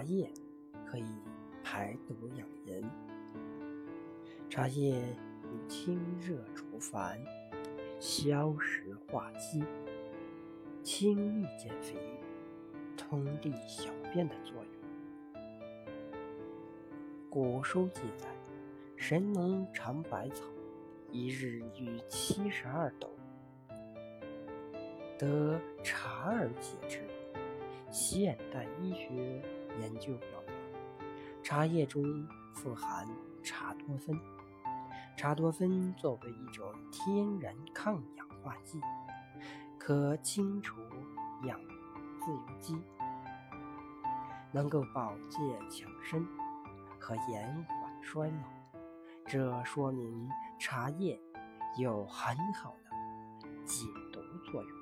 茶叶可以排毒养颜。茶叶有清热除烦、消食化积、清利减肥、通利小便的作用。古书记载，神农尝百草，一日遇七十二斗，得茶而解之。现代医学研究表明，茶叶中富含茶多酚。茶多酚作为一种天然抗氧化剂，可清除氧自由基，能够保健强身和延缓衰老。这说明茶叶有很好的解毒作用